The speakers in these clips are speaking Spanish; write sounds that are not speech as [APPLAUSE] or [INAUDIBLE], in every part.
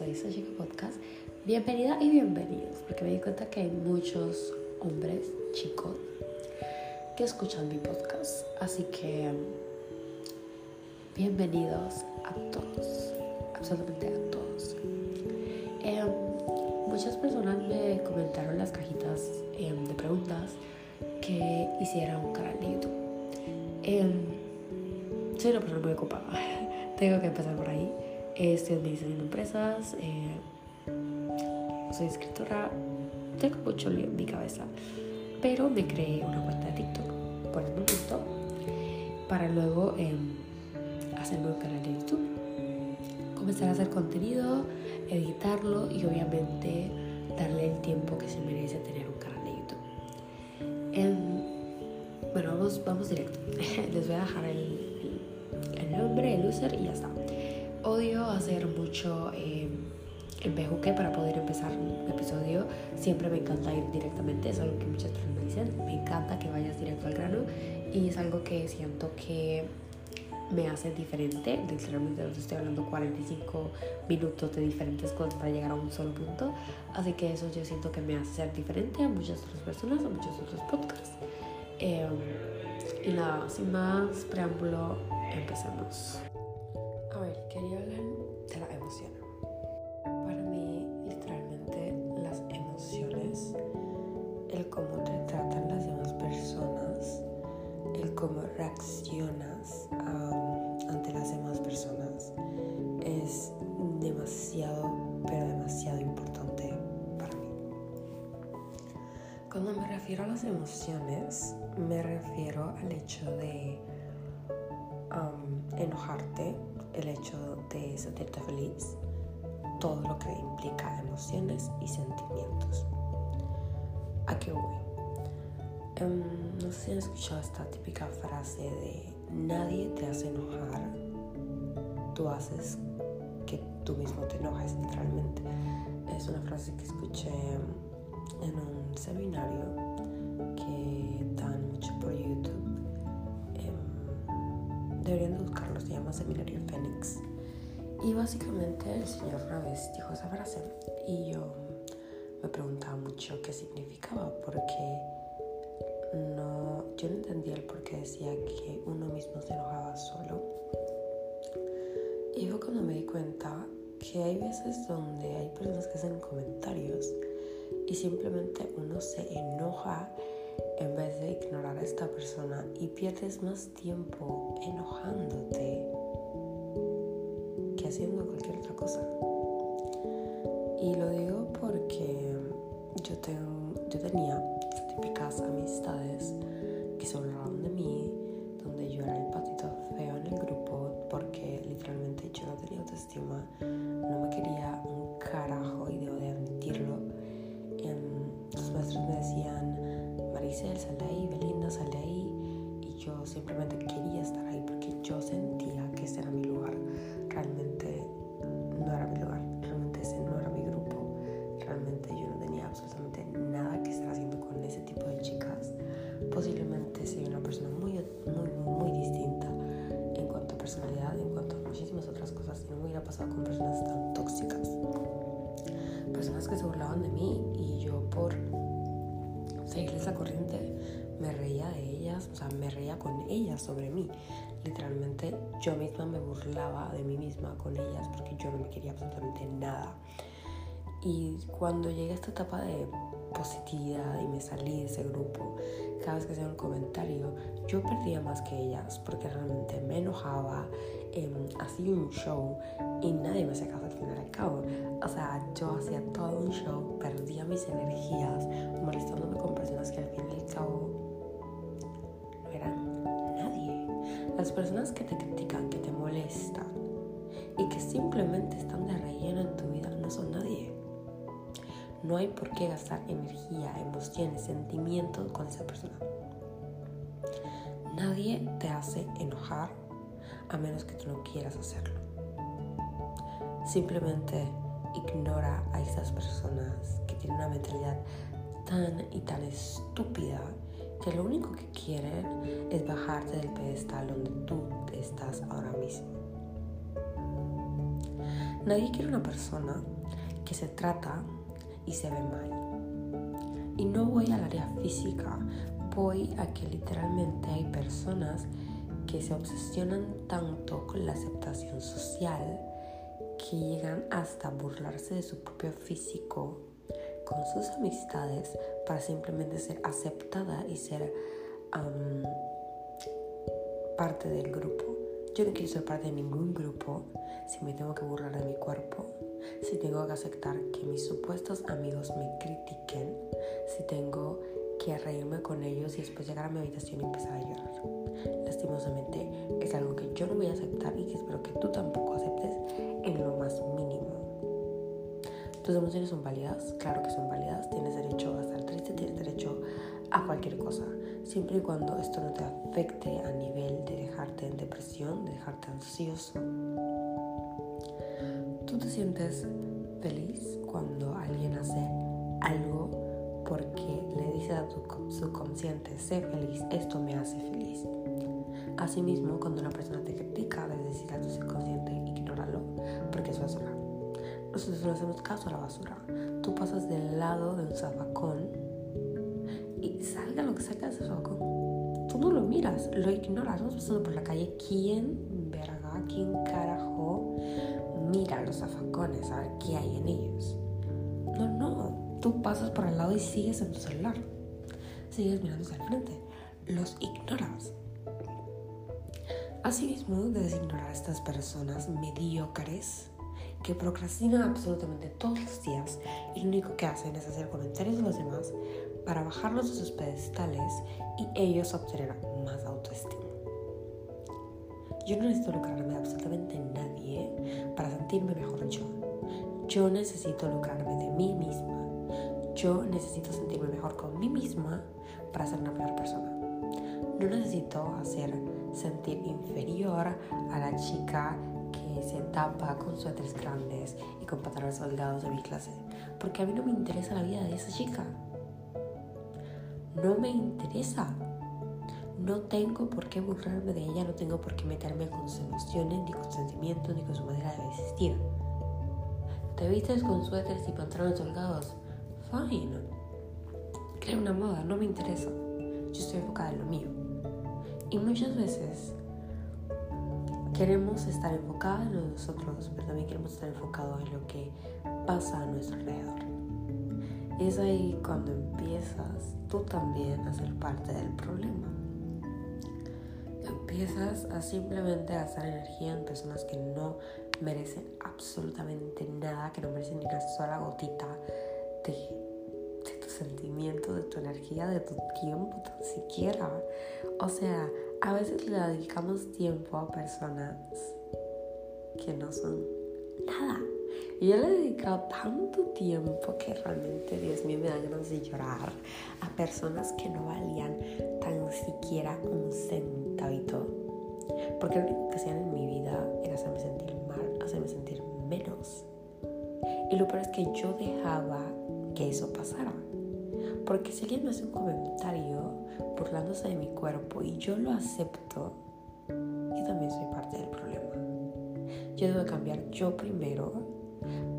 soy Chica Podcast. Bienvenida y bienvenidos, porque me di cuenta que hay muchos hombres, chicos, que escuchan mi podcast. Así que bienvenidos a todos, absolutamente a todos. Em, muchas personas me comentaron en las cajitas em, de preguntas que hiciera un canal de YouTube. Em, soy una persona muy ocupada, [LAUGHS] tengo que empezar por ahí. Estoy administrando empresas, eh, soy escritora, tengo mucho lío en mi cabeza, pero me creé una cuenta de TikTok por el momento para luego em, hacerme un canal de YouTube, comenzar a hacer contenido, editarlo y obviamente darle el tiempo que se merece tener un canal de YouTube. Em, bueno, vamos, vamos directo. [LAUGHS] Les voy a dejar el, el nombre, el user y ya está. Odio hacer mucho eh, el para poder empezar un episodio. Siempre me encanta ir directamente, es algo que muchas personas me dicen. Me encanta que vayas directo al grano y es algo que siento que me hace diferente. Literalmente estoy hablando 45 minutos de diferentes cosas para llegar a un solo punto. Así que eso yo siento que me hace ser diferente a muchas otras personas, a muchos otros podcasts. Em, y nada, sin más preámbulo, empecemos quería hablar de la emoción. Para mí, literalmente, las emociones, el cómo te tratan las demás personas, el cómo reaccionas ante las demás personas, es demasiado, pero demasiado importante para mí. Cuando me refiero a las emociones, me refiero al hecho de enojarte, el hecho de sentirte feliz, todo lo que implica emociones y sentimientos. ¿A qué voy? Em, no sé si han escuchado esta típica frase de nadie te hace enojar, tú haces que tú mismo te enojes literalmente. Es una frase que escuché en un seminario que dan mucho por YouTube. Em, deberían buscarlo, se llama Seminario Fénix. Y básicamente el Señor una vez dijo esa frase y yo me preguntaba mucho qué significaba porque no, yo no entendía el por qué decía que uno mismo se enojaba solo. Y fue cuando me di cuenta que hay veces donde hay personas que hacen comentarios y simplemente uno se enoja en vez de ignorar a esta persona y pierdes más tiempo enojándote haciendo cualquier otra cosa. Y lo digo porque yo, tengo, yo tenía típicas amistades que se hablaban de mí, donde yo era el patito feo en el grupo porque literalmente yo no tenía autoestima, no me quería un carajo y debo de admitirlo. los maestros me decían, Maricel, sal Belinda, sal. Y yo simplemente quería estar ahí porque yo sentía que ese era mi lugar realmente no era mi lugar, realmente ese no era mi grupo, realmente yo no tenía absolutamente nada que estar haciendo con ese tipo de chicas. Posiblemente soy una persona muy, muy, muy distinta en cuanto a personalidad, en cuanto a muchísimas otras cosas. Y no me hubiera pasado con personas tan tóxicas. Personas que se burlaban de mí y yo por la corriente me reía de ellas, o sea, me reía con ellas sobre mí literalmente yo misma me burlaba de mí misma con ellas porque yo no me quería absolutamente nada. Y cuando llegué a esta etapa de positividad y me salí de ese grupo, cada vez que hacía un comentario, yo perdía más que ellas porque realmente me enojaba, eh, hacía un show y nadie me caso al final al cabo. O sea, yo hacía todo un show, perdía mis energías molestándome con personas que al fin y al cabo Las personas que te critican, que te molestan y que simplemente están de relleno en tu vida no son nadie. No hay por qué gastar energía, emociones, sentimientos con esa persona. Nadie te hace enojar a menos que tú no quieras hacerlo. Simplemente ignora a esas personas que tienen una mentalidad tan y tan estúpida que lo único que quieren es bajarte del pedestal donde tú estás ahora mismo. Nadie quiere una persona que se trata y se ve mal. Y no voy al área física, voy a que literalmente hay personas que se obsesionan tanto con la aceptación social que llegan hasta burlarse de su propio físico con sus amistades para simplemente ser aceptada y ser parte del grupo. Yo no quiero ser parte de ningún grupo si me tengo que burlar de mi cuerpo, si tengo que aceptar que mis supuestos amigos me critiquen, si tengo que reírme con ellos y después llegar a mi habitación y empezar a llorar. Lastimosamente es algo que yo no voy a aceptar y que espero que tú tampoco aceptes en lo más mínimo. Tus emociones son válidas, claro que son válidas, tienes derecho a estar triste, tienes derecho a cualquier cosa, siempre y cuando esto no te afecte a nivel de dejarte en depresión, de dejarte ansioso. Tú te sientes feliz cuando alguien hace algo porque le dice a tu subconsciente, sé feliz, esto me hace feliz. Asimismo, cuando una persona te critica, debes decir a tu subconsciente, ignóralo, porque es basura. Nosotros no hacemos caso a la basura. Tú pasas del lado de un zafacón y salga lo que salga de ese zafacón. Tú no lo miras, lo ignoras. Vamos pasando por la calle. ¿Quién, verga, quién carajo mira los zafacones a ver qué hay en ellos? No, no. Tú pasas por el lado y sigues en tu celular. Sigues mirando hacia el frente. Los ignoras. Asimismo, debes ignorar a estas personas mediocres que procrastinan absolutamente todos los días y lo único que hacen es hacer comentarios de los demás para bajarlos de sus pedestales y ellos obtener más autoestima. Yo no necesito lucrarme de absolutamente nadie para sentirme mejor yo. Yo necesito lucrarme de mí misma. Yo necesito sentirme mejor con mí misma para ser una mejor persona. No necesito hacer sentir inferior a la chica que se tapa con suéteres grandes y con pantalones holgados de mi clase, porque a mí no me interesa la vida de esa chica no me interesa. No tengo por qué burlarme de ella, no tengo por qué meterme con sus emociones, ni con sus sentimientos, ni con su manera de vestir. ¿Te vistes con suéteres y pantalones holgados? Fine. Crea una moda, no me interesa. Yo estoy enfocada en lo mío. Y muchas veces queremos estar enfocados en nosotros, pero también queremos estar enfocados en lo que pasa a nuestro alrededor. Es ahí cuando empiezas tú también a ser parte del problema. Empiezas a simplemente gastar energía en personas que no merecen absolutamente nada, que no merecen ni una sola gotita de de tu energía, de tu tiempo, tan siquiera. O sea, a veces le dedicamos tiempo a personas que no son nada y yo le he dedicado tanto tiempo que realmente, Dios mío, me da ganas de llorar a personas que no valían tan siquiera un centavito. Porque lo único que hacían en mi vida era hacerme sentir mal, hacerme sentir menos. Y lo peor es que yo dejaba que eso pasara. Porque si alguien me hace un comentario burlándose de mi cuerpo y yo lo acepto, yo también soy parte del problema. Yo debo cambiar yo primero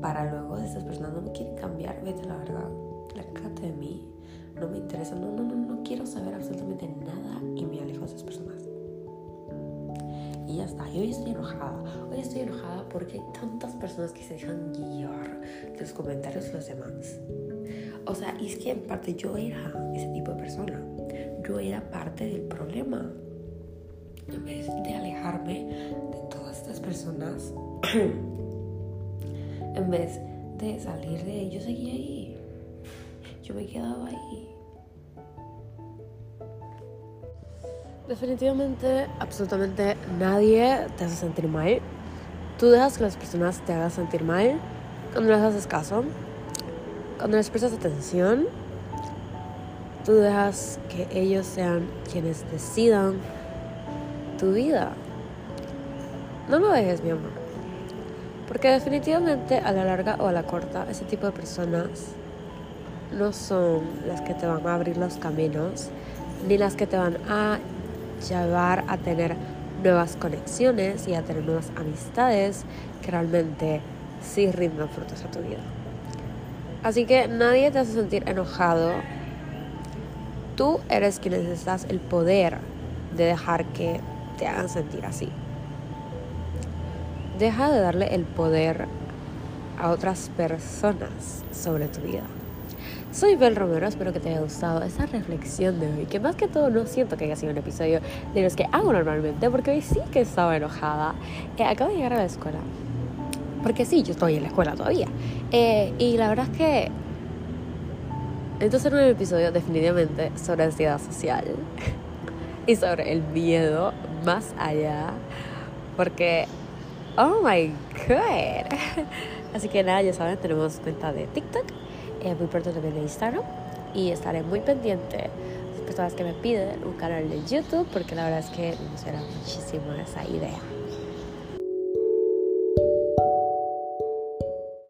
para luego de estas personas no me quieren cambiar, vete la verdad, lárgate de mí, no me interesa, no, no, no, no quiero saber absolutamente nada y me alejo de esas personas. Y ya está, y hoy estoy enojada, hoy estoy enojada porque hay tantas personas que se dejan guiar de los comentarios de los demás. O sea, y es que en parte yo era ese tipo de persona, yo era parte del problema. En vez de alejarme de todas estas personas, [CLEARS THROAT] en vez de salir de yo seguía ahí. Yo me quedaba ahí. Definitivamente, absolutamente nadie te hace sentir mal. Tú dejas que las personas te hagan sentir mal cuando les haces caso, cuando les prestas atención. Tú dejas que ellos sean quienes decidan tu vida. No lo dejes, mi amor. Porque definitivamente a la larga o a la corta, ese tipo de personas no son las que te van a abrir los caminos, ni las que te van a llevar a tener nuevas conexiones y a tener nuevas amistades que realmente sí rindan frutos a tu vida. Así que nadie te hace sentir enojado. Tú eres quien necesitas el poder de dejar que te hagan sentir así. Deja de darle el poder a otras personas sobre tu vida. Soy Bel Romero, espero que te haya gustado esa reflexión de hoy, que más que todo no siento que haya sido un episodio de los que hago normalmente, porque hoy sí que estaba enojada. Eh, acabo de llegar a la escuela, porque sí, yo estoy en la escuela todavía. Eh, y la verdad es que entonces era un episodio definitivamente sobre ansiedad social [LAUGHS] y sobre el miedo más allá, porque, oh my god. [LAUGHS] Así que nada, ya saben, tenemos cuenta de TikTok eh, muy pronto también de Instagram y estaré muy pendiente de las personas que me piden un canal de YouTube porque la verdad es que me suena muchísimo esa idea.